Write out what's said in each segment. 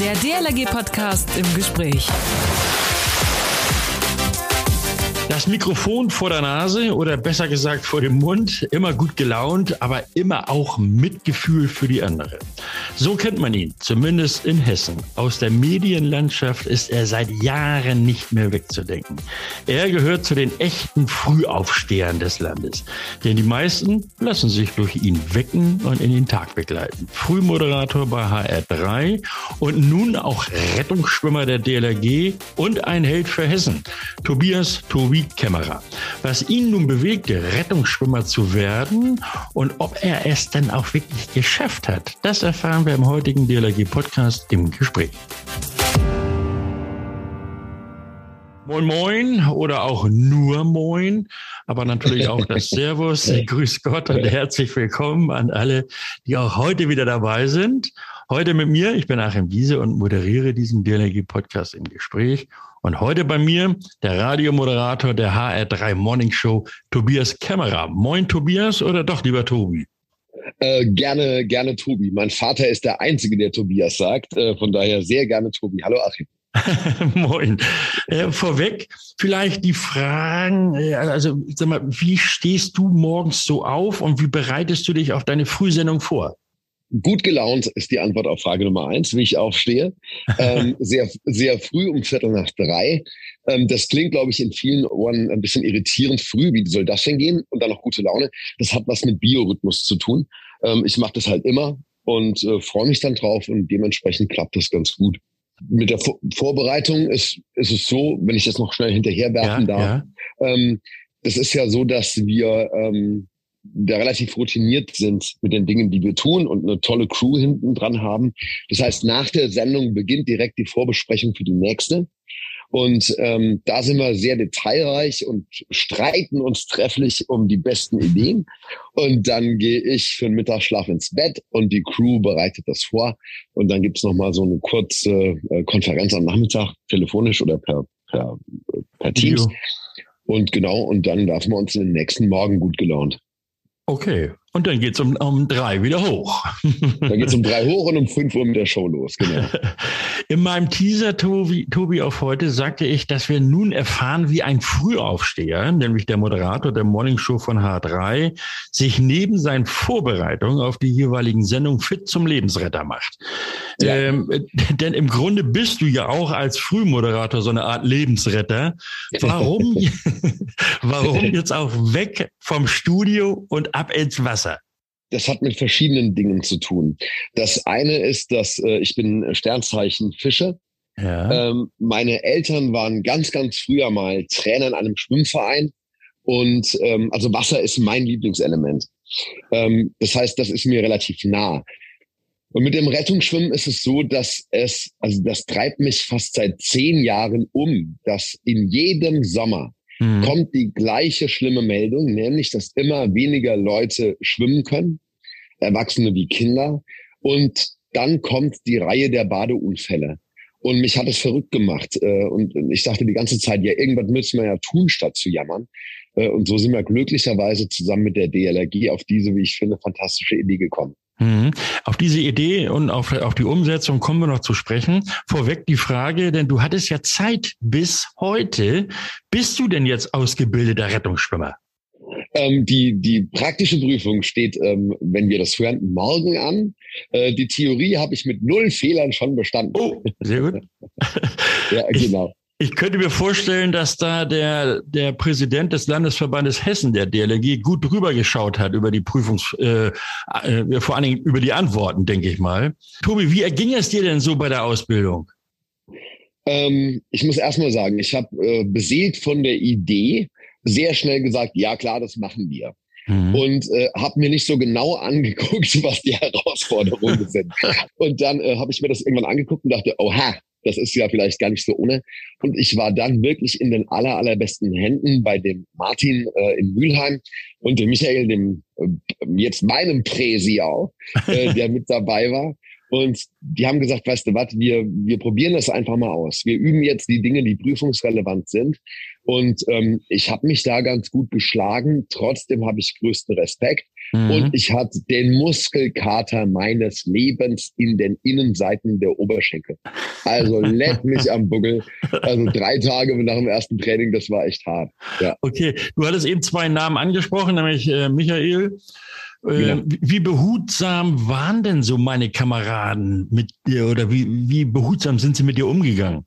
Der DLRG-Podcast im Gespräch. Das Mikrofon vor der Nase oder besser gesagt vor dem Mund, immer gut gelaunt, aber immer auch Mitgefühl für die andere. So kennt man ihn, zumindest in Hessen. Aus der Medienlandschaft ist er seit Jahren nicht mehr wegzudenken. Er gehört zu den echten Frühaufstehern des Landes, denn die meisten lassen sich durch ihn wecken und in den Tag begleiten. Frühmoderator bei HR3 und nun auch Rettungsschwimmer der DLRG und ein Held für Hessen. Tobias Tobi Kämmerer. Was ihn nun bewegte, Rettungsschwimmer zu werden und ob er es dann auch wirklich geschafft hat, das erfahren wir im heutigen DLRG-Podcast im Gespräch. Moin Moin oder auch nur Moin, aber natürlich auch das Servus. Grüß Gott und herzlich willkommen an alle, die auch heute wieder dabei sind. Heute mit mir, ich bin Achim Wiese und moderiere diesen DLRG-Podcast im Gespräch. Und heute bei mir der Radiomoderator der HR3 Morning Show, Tobias Kämmerer. Moin Tobias oder doch lieber Tobi? Äh, gerne, gerne Tobi. Mein Vater ist der Einzige, der Tobias sagt. Äh, von daher sehr gerne Tobi. Hallo Achim. Moin. Äh, vorweg vielleicht die Fragen, äh, also sag mal, wie stehst du morgens so auf und wie bereitest du dich auf deine Frühsendung vor? Gut gelaunt ist die Antwort auf Frage Nummer eins, wie ich aufstehe. Ähm, sehr, sehr früh um Viertel nach drei. Ähm, das klingt, glaube ich, in vielen Ohren ein bisschen irritierend früh. Wie soll das denn gehen? Und dann noch gute Laune. Das hat was mit Biorhythmus zu tun. Ähm, ich mache das halt immer und äh, freue mich dann drauf und dementsprechend klappt das ganz gut. Mit der Vor Vorbereitung ist, ist es so, wenn ich das noch schnell hinterherwerfen ja, darf. Ja. Ähm, das ist ja so, dass wir ähm, da relativ routiniert sind mit den Dingen, die wir tun und eine tolle Crew hinten dran haben. Das heißt, nach der Sendung beginnt direkt die Vorbesprechung für die nächste. Und ähm, da sind wir sehr detailreich und streiten uns trefflich um die besten Ideen. Und dann gehe ich für den Mittagsschlaf ins Bett und die Crew bereitet das vor. Und dann gibt's noch mal so eine kurze äh, Konferenz am Nachmittag, telefonisch oder per, per, per Teams. Und genau, und dann lassen wir uns den nächsten Morgen gut gelaunt. Okay, und dann geht's um, um drei wieder hoch. Dann geht's um drei hoch und um fünf Uhr mit der Show los, genau. In meinem Teaser, Tobi, Tobi, auf heute sagte ich, dass wir nun erfahren, wie ein Frühaufsteher, nämlich der Moderator der Morning Show von H3, sich neben seinen Vorbereitungen auf die jeweiligen Sendungen fit zum Lebensretter macht. Ja. Ähm, denn im Grunde bist du ja auch als Frühmoderator so eine Art Lebensretter. Warum, warum jetzt auch weg vom Studio und ab ins Wasser? das hat mit verschiedenen Dingen zu tun. Das eine ist, dass äh, ich bin Sternzeichen Fische. Ja. Ähm, meine Eltern waren ganz, ganz früher mal Trainer in einem Schwimmverein. Und ähm, also Wasser ist mein Lieblingselement. Ähm, das heißt, das ist mir relativ nah. Und mit dem Rettungsschwimmen ist es so, dass es, also das treibt mich fast seit zehn Jahren um, dass in jedem Sommer mhm. kommt die gleiche schlimme Meldung, nämlich, dass immer weniger Leute schwimmen können, Erwachsene wie Kinder. Und dann kommt die Reihe der Badeunfälle. Und mich hat es verrückt gemacht. Äh, und ich dachte die ganze Zeit, ja, irgendwas müssen wir ja tun, statt zu jammern. Äh, und so sind wir glücklicherweise zusammen mit der DLRG auf diese, wie ich finde, fantastische Idee gekommen. Mhm. Auf diese Idee und auf, auf die Umsetzung kommen wir noch zu sprechen. Vorweg die Frage, denn du hattest ja Zeit bis heute. Bist du denn jetzt ausgebildeter Rettungsschwimmer? Ähm, die, die praktische Prüfung steht, ähm, wenn wir das hören, morgen an. Äh, die Theorie habe ich mit null Fehlern schon bestanden. Oh, sehr gut. ja, genau. Ich könnte mir vorstellen, dass da der, der Präsident des Landesverbandes Hessen, der DLRG, gut drüber geschaut hat über die Prüfungs, äh, äh, vor allen Dingen über die Antworten, denke ich mal. Tobi, wie erging es dir denn so bei der Ausbildung? Ähm, ich muss erst mal sagen, ich habe äh, beseelt von der Idee sehr schnell gesagt, ja klar, das machen wir. Mhm. Und äh, habe mir nicht so genau angeguckt, was die Herausforderungen sind. Und dann äh, habe ich mir das irgendwann angeguckt und dachte, oha, das ist ja vielleicht gar nicht so ohne. Und ich war dann wirklich in den aller, allerbesten Händen bei dem Martin äh, in Mülheim und dem Michael, dem äh, jetzt meinem Präsi auch, äh, der mit dabei war. Und die haben gesagt, weißt du was, wir, wir probieren das einfach mal aus. Wir üben jetzt die Dinge, die prüfungsrelevant sind. Und ähm, ich habe mich da ganz gut geschlagen. Trotzdem habe ich größten Respekt. Mhm. Und ich hatte den Muskelkater meines Lebens in den Innenseiten der Oberschenkel. Also leck mich am Buckel. Also drei Tage nach dem ersten Training, das war echt hart. Ja. Okay, du hattest eben zwei Namen angesprochen, nämlich äh, Michael. Äh, ja. Wie behutsam waren denn so meine Kameraden mit dir oder wie, wie behutsam sind sie mit dir umgegangen?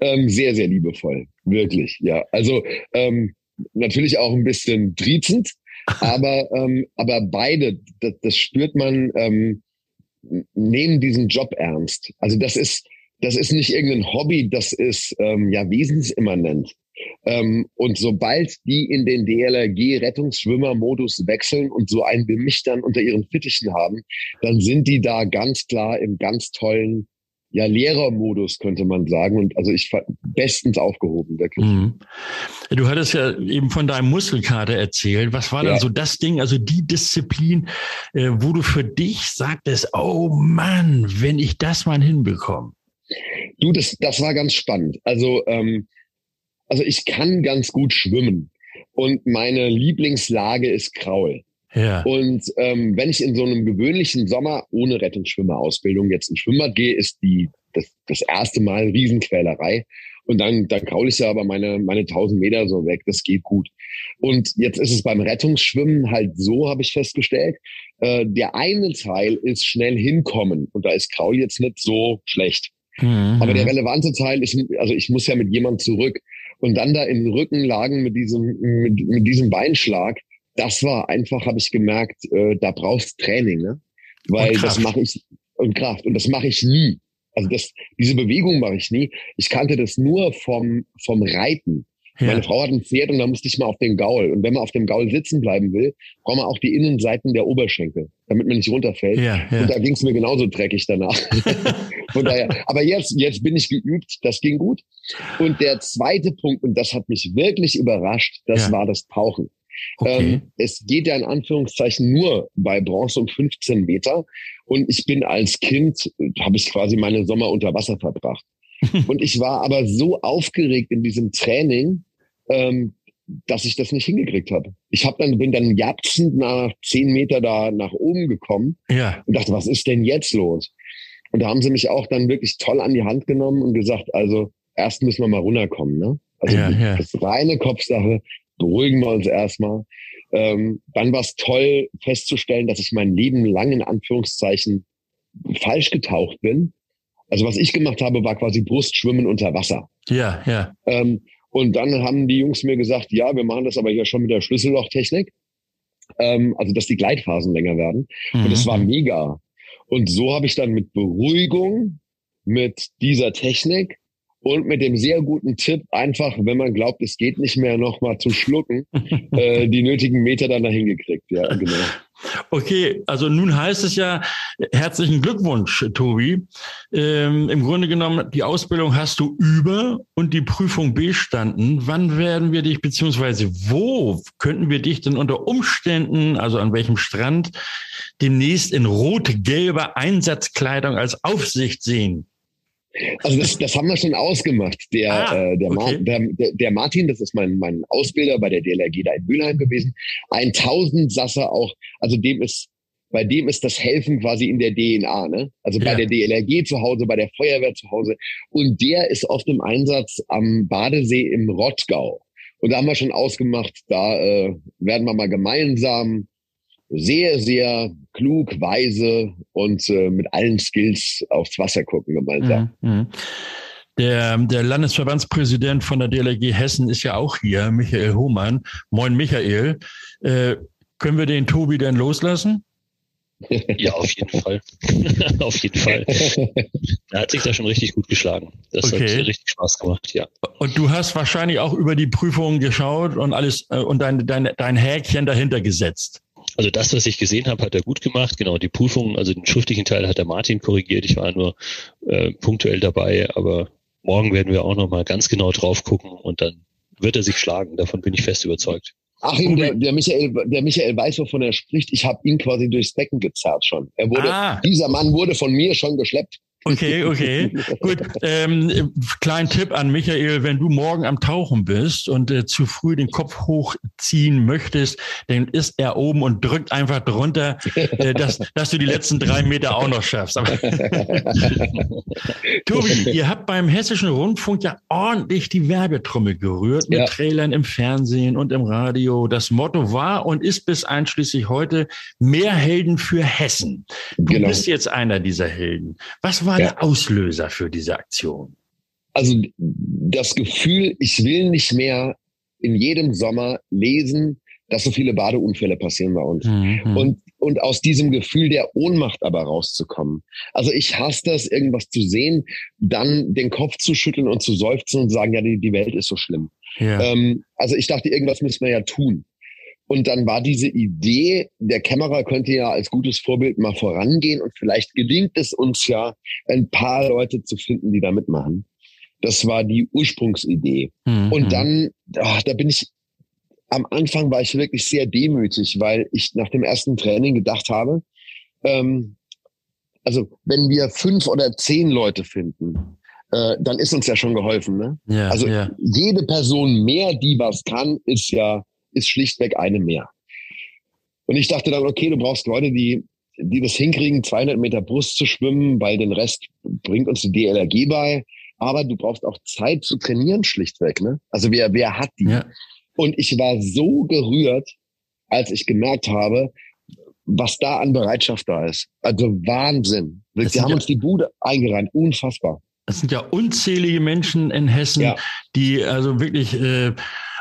Ähm, sehr, sehr liebevoll, wirklich, ja. Also ähm, natürlich auch ein bisschen triezend, aber, ähm, aber beide, das, das spürt man, ähm, nehmen diesen Job ernst. Also das ist, das ist nicht irgendein Hobby, das ist ähm, ja wesensimmanent. Ähm, und sobald die in den DLRG-Rettungsschwimmer-Modus wechseln und so ein Bemisch dann unter ihren Fittichen haben, dann sind die da ganz klar im ganz tollen ja, Lehrermodus, könnte man sagen. Und also ich bestens aufgehoben, wirklich. Mhm. Du hattest ja eben von deinem Muskelkater erzählt. Was war ja. dann so das Ding, also die Disziplin, äh, wo du für dich sagtest, oh Mann, wenn ich das mal hinbekomme? Du, das, das war ganz spannend. Also, ähm, also ich kann ganz gut schwimmen. Und meine Lieblingslage ist Kraul. Ja. Und ähm, wenn ich in so einem gewöhnlichen Sommer ohne Rettungsschwimmerausbildung jetzt ins Schwimmbad gehe, ist die das, das erste Mal Riesenquälerei. Und dann, dann kraul ich ja aber meine, meine 1000 Meter so weg. Das geht gut. Und jetzt ist es beim Rettungsschwimmen halt so, habe ich festgestellt. Äh, der eine Teil ist schnell hinkommen. Und da ist Kraul jetzt nicht so schlecht. Mhm. Aber der relevante Teil ist, also ich muss ja mit jemandem zurück. Und dann da im Rücken lagen mit diesem, mit, mit diesem Beinschlag, das war einfach, habe ich gemerkt, äh, da brauchst Training, ne? Weil das mache ich und Kraft und das mache ich nie. Also das, diese Bewegung mache ich nie. Ich kannte das nur vom vom Reiten. Ja. Meine Frau hat ein Pferd und da musste ich mal auf den Gaul. Und wenn man auf dem Gaul sitzen bleiben will, braucht man auch die Innenseiten der Oberschenkel, damit man nicht runterfällt. Ja, ja. Und da ging es mir genauso dreckig danach. Von daher, aber jetzt, jetzt bin ich geübt, das ging gut. Und der zweite Punkt, und das hat mich wirklich überrascht, das war das Tauchen. Okay. Ähm, es geht ja in Anführungszeichen nur bei Bronze um 15 Meter. Und ich bin als Kind, habe ich quasi meine Sommer unter Wasser verbracht. und ich war aber so aufgeregt in diesem Training, ähm, dass ich das nicht hingekriegt habe. Ich hab dann bin dann japsend nach zehn Meter da nach oben gekommen ja. und dachte, was ist denn jetzt los? Und da haben sie mich auch dann wirklich toll an die Hand genommen und gesagt, also erst müssen wir mal runterkommen. Ne? Also ja, ja. das reine Kopfsache, beruhigen wir uns erstmal. Ähm, dann war es toll festzustellen, dass ich mein Leben lang in Anführungszeichen falsch getaucht bin. Also was ich gemacht habe, war quasi Brustschwimmen unter Wasser. Ja, ja. Ähm, und dann haben die Jungs mir gesagt, ja, wir machen das aber hier schon mit der Schlüssellochtechnik. Ähm, also dass die Gleitphasen länger werden. Mhm. Und es war mega. Und so habe ich dann mit Beruhigung, mit dieser Technik und mit dem sehr guten Tipp, einfach, wenn man glaubt, es geht nicht mehr, nochmal zu schlucken, äh, die nötigen Meter dann dahin gekriegt. Ja, genau. Okay, also nun heißt es ja, herzlichen Glückwunsch, Tobi. Ähm, Im Grunde genommen, die Ausbildung hast du über und die Prüfung bestanden. Wann werden wir dich, beziehungsweise wo könnten wir dich denn unter Umständen, also an welchem Strand, demnächst in rot-gelber Einsatzkleidung als Aufsicht sehen? Also das, das haben wir schon ausgemacht. Der, ah, äh, der, okay. der, der, Martin, das ist mein, mein Ausbilder bei der DLRG da in Mülheim gewesen, ein Tausendsasser auch, also dem ist, bei dem ist das Helfen quasi in der DNA, ne? Also bei ja. der DLRG zu Hause, bei der Feuerwehr zu Hause. Und der ist oft im Einsatz am Badesee im Rottgau. Und da haben wir schon ausgemacht, da äh, werden wir mal gemeinsam sehr, sehr klug, weise und äh, mit allen Skills aufs Wasser gucken gemeinsam. Mhm, mhm. Der, der Landesverbandspräsident von der DLRG Hessen ist ja auch hier, Michael Hohmann. Moin Michael. Äh, können wir den Tobi denn loslassen? Ja, auf jeden Fall. auf jeden Fall. Er hat sich da schon richtig gut geschlagen. Das okay. hat richtig Spaß gemacht, ja. Und du hast wahrscheinlich auch über die Prüfungen geschaut und alles äh, und dein, dein, dein Häkchen dahinter gesetzt. Also das, was ich gesehen habe, hat er gut gemacht. Genau, die Prüfung, also den schriftlichen Teil hat der Martin korrigiert. Ich war nur äh, punktuell dabei, aber morgen werden wir auch nochmal ganz genau drauf gucken und dann wird er sich schlagen. Davon bin ich fest überzeugt. Achim, der, der Michael, der Michael weiß, wovon er spricht. Ich habe ihn quasi durchs Becken gezerrt schon. Er wurde, ah. dieser Mann wurde von mir schon geschleppt. Okay, okay. Gut. Ähm, kleinen Tipp an Michael, wenn du morgen am Tauchen bist und äh, zu früh den Kopf hochziehen möchtest, dann ist er oben und drückt einfach drunter, äh, dass, dass du die letzten drei Meter auch noch schaffst. Tobi, ihr habt beim Hessischen Rundfunk ja ordentlich die Werbetrommel gerührt mit ja. Trailern im Fernsehen und im Radio. Das Motto war und ist bis einschließlich heute mehr Helden für Hessen. Du genau. bist jetzt einer dieser Helden. Was war ja. der Auslöser für diese Aktion? Also das Gefühl, ich will nicht mehr in jedem Sommer lesen, dass so viele Badeunfälle passieren bei uns. Mhm. Und, und aus diesem Gefühl der Ohnmacht aber rauszukommen. Also ich hasse das, irgendwas zu sehen, dann den Kopf zu schütteln und zu seufzen und zu sagen, ja, die, die Welt ist so schlimm. Ja. Ähm, also ich dachte, irgendwas müssen wir ja tun. Und dann war diese Idee, der Kämmerer könnte ja als gutes Vorbild mal vorangehen und vielleicht gelingt es uns ja, ein paar Leute zu finden, die da mitmachen. Das war die Ursprungsidee. Mhm. Und dann, ach, da bin ich, am Anfang war ich wirklich sehr demütig, weil ich nach dem ersten Training gedacht habe, ähm, also wenn wir fünf oder zehn Leute finden, äh, dann ist uns ja schon geholfen. Ne? Ja, also ja. jede Person mehr, die was kann, ist ja ist schlichtweg eine mehr. Und ich dachte dann, okay, du brauchst Leute, die, die das hinkriegen, 200 Meter Brust zu schwimmen, weil den Rest bringt uns die DLRG bei. Aber du brauchst auch Zeit zu trainieren, schlichtweg. Ne? Also wer, wer hat die? Ja. Und ich war so gerührt, als ich gemerkt habe, was da an Bereitschaft da ist. Also Wahnsinn. Sie haben ja, uns die Bude eingerannt. Unfassbar. Es sind ja unzählige Menschen in Hessen, ja. die also wirklich äh,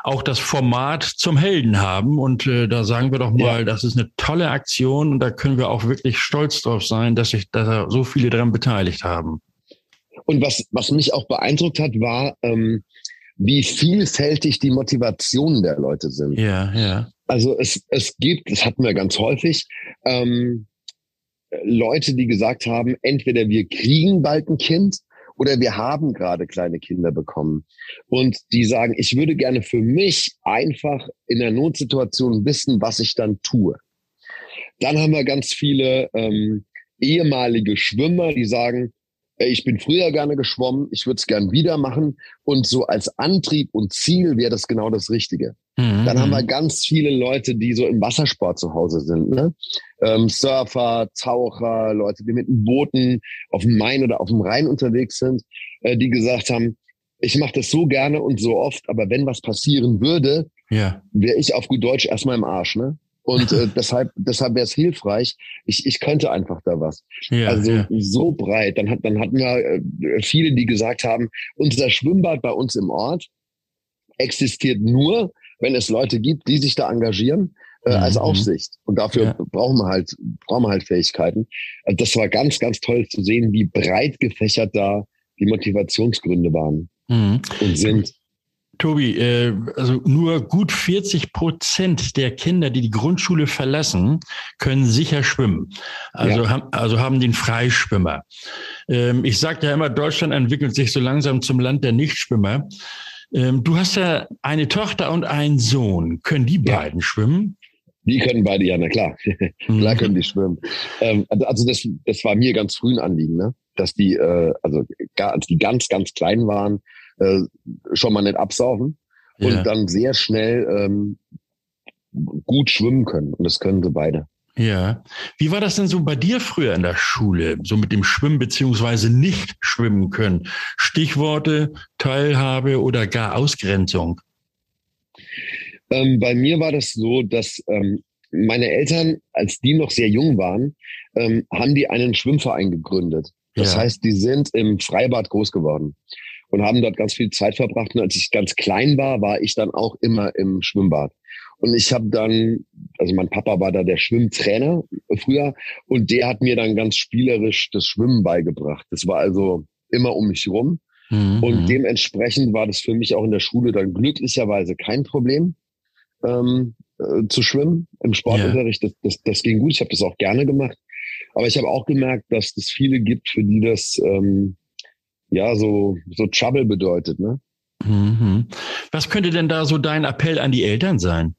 auch das Format zum Helden haben. Und äh, da sagen wir doch mal, ja. das ist eine tolle Aktion und da können wir auch wirklich stolz drauf sein, dass sich da so viele daran beteiligt haben. Und was, was mich auch beeindruckt hat, war, ähm, wie vielfältig die Motivationen der Leute sind. Ja, ja. Also es, es gibt, das hatten wir ganz häufig, ähm, Leute, die gesagt haben, entweder wir kriegen bald ein Kind oder wir haben gerade kleine Kinder bekommen und die sagen, ich würde gerne für mich einfach in der Notsituation wissen, was ich dann tue. Dann haben wir ganz viele ähm, ehemalige Schwimmer, die sagen, ich bin früher gerne geschwommen, ich würde es gern wieder machen und so als Antrieb und Ziel wäre das genau das Richtige. Mhm. Dann haben wir ganz viele Leute, die so im Wassersport zu Hause sind. Ne? Ähm, Surfer, Taucher, Leute, die mit dem Booten auf dem Main oder auf dem Rhein unterwegs sind, äh, die gesagt haben, ich mache das so gerne und so oft, aber wenn was passieren würde, ja. wäre ich auf gut Deutsch erstmal im Arsch. Ne? Und äh, deshalb, deshalb wäre es hilfreich. Ich, ich könnte einfach da was. Ja, also ja. so breit. Dann, hat, dann hatten wir äh, viele, die gesagt haben, unser Schwimmbad bei uns im Ort existiert nur, wenn es Leute gibt, die sich da engagieren äh, mhm. als Aufsicht. Und dafür ja. brauchen wir halt, brauchen wir halt Fähigkeiten. Also das war ganz, ganz toll zu sehen, wie breit gefächert da die Motivationsgründe waren mhm. und sind. Tobi, äh, also nur gut 40 Prozent der Kinder, die die Grundschule verlassen, können sicher schwimmen. Also, ja. haben, also haben den Freischwimmer. Ähm, ich sage ja immer, Deutschland entwickelt sich so langsam zum Land der Nichtschwimmer. Ähm, du hast ja eine Tochter und einen Sohn. Können die ja. beiden schwimmen? Die können beide, ja, na klar. klar können die schwimmen. Ähm, also, das, das war mir ganz früh ein Anliegen, ne? dass die, äh, also als die ganz, ganz klein waren, äh, schon mal nicht absaufen und ja. dann sehr schnell ähm, gut schwimmen können. Und das können sie beide. Ja. Wie war das denn so bei dir früher in der Schule, so mit dem Schwimmen beziehungsweise nicht schwimmen können? Stichworte Teilhabe oder gar Ausgrenzung? Ähm, bei mir war das so, dass ähm, meine Eltern, als die noch sehr jung waren, ähm, haben die einen Schwimmverein gegründet. Das ja. heißt, die sind im Freibad groß geworden und haben dort ganz viel Zeit verbracht. Und als ich ganz klein war, war ich dann auch immer im Schwimmbad. Und ich habe dann, also mein Papa war da der Schwimmtrainer früher und der hat mir dann ganz spielerisch das Schwimmen beigebracht. Das war also immer um mich rum. Mhm. Und dementsprechend war das für mich auch in der Schule dann glücklicherweise kein Problem ähm, äh, zu schwimmen im Sportunterricht. Yeah. Das, das, das ging gut. Ich habe das auch gerne gemacht. Aber ich habe auch gemerkt, dass es viele gibt, für die das ähm, ja so so Trouble bedeutet. Ne? Mhm. Was könnte denn da so dein Appell an die Eltern sein?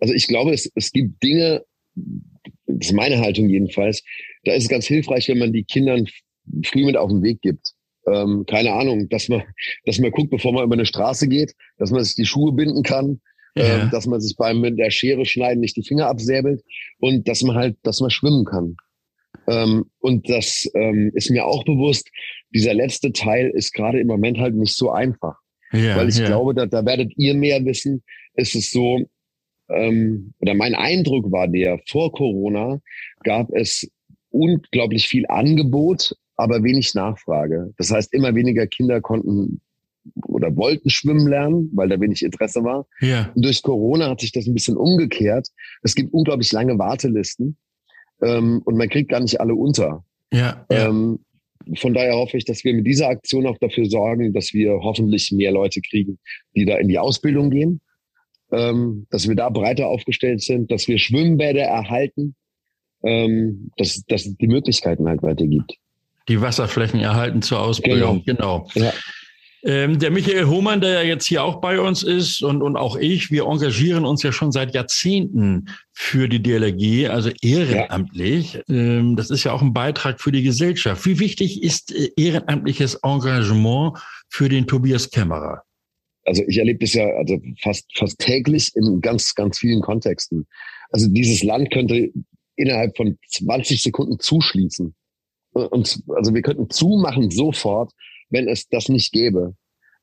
Also ich glaube, es, es gibt Dinge, das ist meine Haltung jedenfalls, da ist es ganz hilfreich, wenn man die Kindern früh mit auf den Weg gibt. Ähm, keine Ahnung, dass man, dass man guckt, bevor man über eine Straße geht, dass man sich die Schuhe binden kann, ja. ähm, dass man sich beim mit der Schere schneiden nicht die Finger absäbelt und dass man halt, dass man schwimmen kann. Ähm, und das ähm, ist mir auch bewusst, dieser letzte Teil ist gerade im Moment halt nicht so einfach. Ja, Weil ich ja. glaube, da, da werdet ihr mehr wissen. Ist es so, ähm, oder mein Eindruck war der, vor Corona gab es unglaublich viel Angebot, aber wenig Nachfrage. Das heißt, immer weniger Kinder konnten oder wollten schwimmen lernen, weil da wenig Interesse war. Ja. Und durch Corona hat sich das ein bisschen umgekehrt. Es gibt unglaublich lange Wartelisten ähm, und man kriegt gar nicht alle unter. Ja, ja. Ähm, von daher hoffe ich, dass wir mit dieser Aktion auch dafür sorgen, dass wir hoffentlich mehr Leute kriegen, die da in die Ausbildung gehen, ähm, dass wir da breiter aufgestellt sind, dass wir Schwimmbäder erhalten, ähm, dass, dass es die Möglichkeiten halt weitergibt. Die Wasserflächen erhalten zur Ausbildung, genau. genau. Ja. Ähm, der Michael Hohmann, der ja jetzt hier auch bei uns ist und, und auch ich, wir engagieren uns ja schon seit Jahrzehnten für die DLRG, also ehrenamtlich. Ja. Ähm, das ist ja auch ein Beitrag für die Gesellschaft. Wie wichtig ist äh, ehrenamtliches Engagement für den Tobias Kämmerer? Also ich erlebe das ja also fast, fast täglich in ganz, ganz vielen Kontexten. Also dieses Land könnte innerhalb von 20 Sekunden zuschließen. Und also wir könnten zumachen sofort wenn es das nicht gäbe.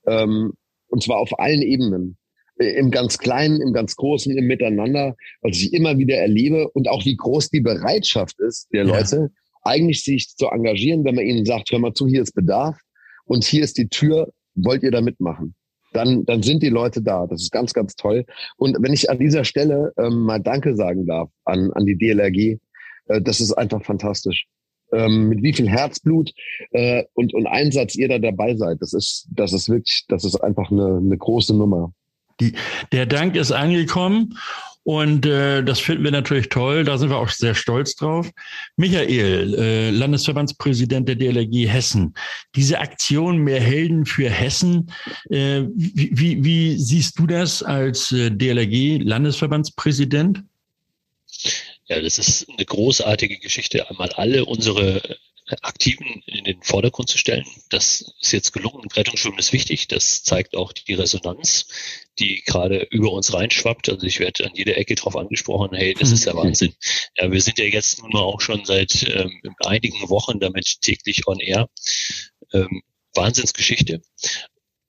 Ähm, und zwar auf allen Ebenen. Äh, Im ganz Kleinen, im ganz Großen, im Miteinander, was ich immer wieder erlebe und auch wie groß die Bereitschaft ist der ja. Leute, eigentlich sich zu engagieren, wenn man ihnen sagt, hör mal zu, hier ist Bedarf und hier ist die Tür, wollt ihr da mitmachen? Dann, dann sind die Leute da. Das ist ganz, ganz toll. Und wenn ich an dieser Stelle ähm, mal Danke sagen darf an, an die DLRG, äh, das ist einfach fantastisch ähm, mit wie viel Herzblut äh, und, und Einsatz ihr da dabei seid. Das ist, das ist wirklich, das ist einfach eine, eine große Nummer. Die, der Dank ist angekommen und äh, das finden wir natürlich toll. Da sind wir auch sehr stolz drauf. Michael, äh, Landesverbandspräsident der DLRG Hessen. Diese Aktion Mehr Helden für Hessen, äh, wie, wie, wie siehst du das als äh, DLRG Landesverbandspräsident? Ja, das ist eine großartige Geschichte, einmal alle unsere Aktiven in den Vordergrund zu stellen. Das ist jetzt gelungen. Rettungsschwimmen ist wichtig. Das zeigt auch die Resonanz, die gerade über uns reinschwappt. Also ich werde an jeder Ecke drauf angesprochen, hey, das ist ja Wahnsinn. Ja, wir sind ja jetzt nun mal auch schon seit ähm, einigen Wochen damit täglich on air. Ähm, Wahnsinnsgeschichte.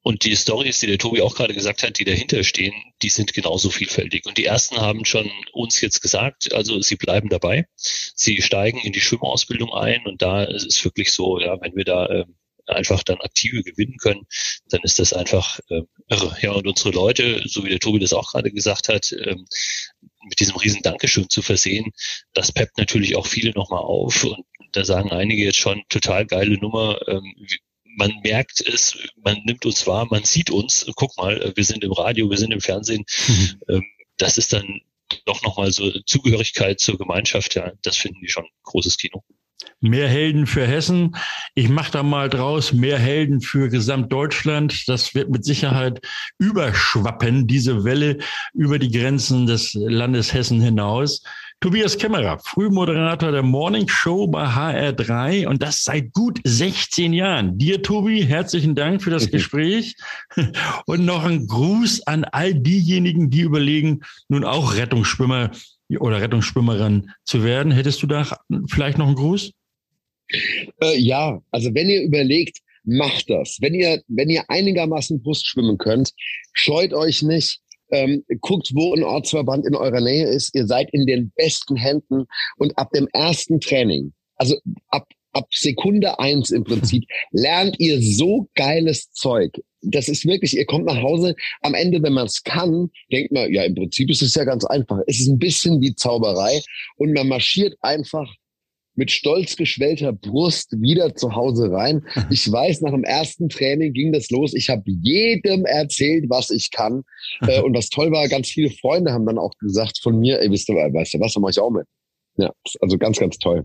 Und die Stories, die der Tobi auch gerade gesagt hat, die dahinter stehen, die sind genauso vielfältig. Und die ersten haben schon uns jetzt gesagt, also sie bleiben dabei. Sie steigen in die Schwimmausbildung ein und da ist es wirklich so, ja, wenn wir da äh, einfach dann Aktive gewinnen können, dann ist das einfach äh, irre. Ja, und unsere Leute, so wie der Tobi das auch gerade gesagt hat, ähm, mit diesem riesen Dankeschön zu versehen, das peppt natürlich auch viele nochmal auf. Und da sagen einige jetzt schon, total geile Nummer. Ähm, man merkt es, man nimmt uns wahr, man sieht uns. Guck mal, wir sind im Radio, wir sind im Fernsehen. Mhm. Ähm, das ist dann doch nochmal so Zugehörigkeit zur Gemeinschaft. Ja, das finden die schon großes Kino. Mehr Helden für Hessen. Ich mache da mal draus mehr Helden für Gesamtdeutschland. Das wird mit Sicherheit überschwappen, diese Welle über die Grenzen des Landes Hessen hinaus. Tobias Kämmerer, Frühmoderator der Morning Show bei HR3 und das seit gut 16 Jahren. Dir, Tobi, herzlichen Dank für das Gespräch und noch ein Gruß an all diejenigen, die überlegen, nun auch Rettungsschwimmer oder Rettungsschwimmerin zu werden. Hättest du da vielleicht noch einen Gruß? Äh, ja, also wenn ihr überlegt, macht das. Wenn ihr, wenn ihr einigermaßen Brust schwimmen könnt, scheut euch nicht ähm, guckt, wo ein Ortsverband in eurer Nähe ist. Ihr seid in den besten Händen und ab dem ersten Training, also ab ab Sekunde eins im Prinzip lernt ihr so geiles Zeug. Das ist wirklich, ihr kommt nach Hause, am Ende, wenn man es kann, denkt man, ja, im Prinzip ist es ja ganz einfach. Es ist ein bisschen wie Zauberei und man marschiert einfach mit stolz geschwellter Brust wieder zu Hause rein. Ich weiß, nach dem ersten Training ging das los. Ich habe jedem erzählt, was ich kann. Äh, und was toll war, ganz viele Freunde haben dann auch gesagt von mir, ey, wisst ihr, weißt du was, dann mache ich auch mit. Ja, also ganz, ganz toll.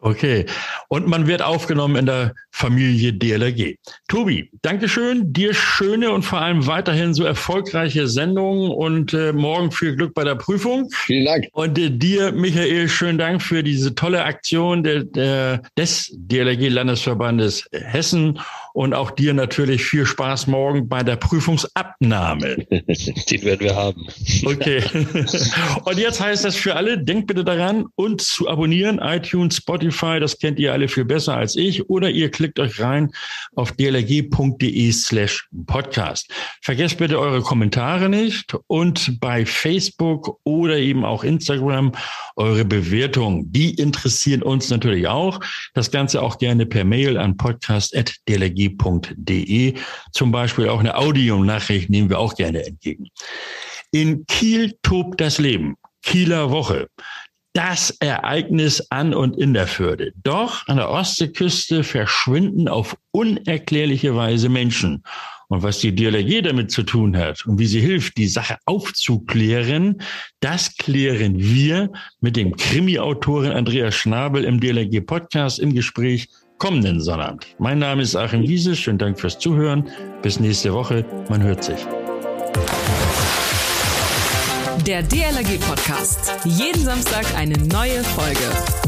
Okay. Und man wird aufgenommen in der Familie DLRG. Tobi, Dankeschön. Dir schöne und vor allem weiterhin so erfolgreiche Sendungen und äh, morgen viel Glück bei der Prüfung. Vielen Dank. Und äh, dir, Michael, schönen Dank für diese tolle Aktion der, der, des DLRG Landesverbandes Hessen und auch dir natürlich viel Spaß morgen bei der Prüfungsabnahme. Den werden wir haben. Okay. Und jetzt heißt das für alle, denkt bitte daran, uns zu abonnieren, iTunes, Spotify, das kennt ihr alle viel besser als ich, oder ihr klickt euch rein auf dlg.de slash podcast. Vergesst bitte eure Kommentare nicht und bei Facebook oder eben auch Instagram eure Bewertungen. Die interessieren uns natürlich auch. Das Ganze auch gerne per Mail an podcast.dlg.de. Zum Beispiel auch eine Audionachricht nehmen wir auch gerne entgegen. In Kiel tobt das Leben. Kieler Woche. Das Ereignis an und in der Förde. Doch an der Ostseeküste verschwinden auf unerklärliche Weise Menschen. Und was die DLRG damit zu tun hat und wie sie hilft, die Sache aufzuklären, das klären wir mit dem Krimi-Autorin Andreas Schnabel im DLRG Podcast im Gespräch kommenden Sonnabend. Mein Name ist Achim Wiese. Schönen Dank fürs Zuhören. Bis nächste Woche. Man hört sich. Der DLRG Podcast. Jeden Samstag eine neue Folge.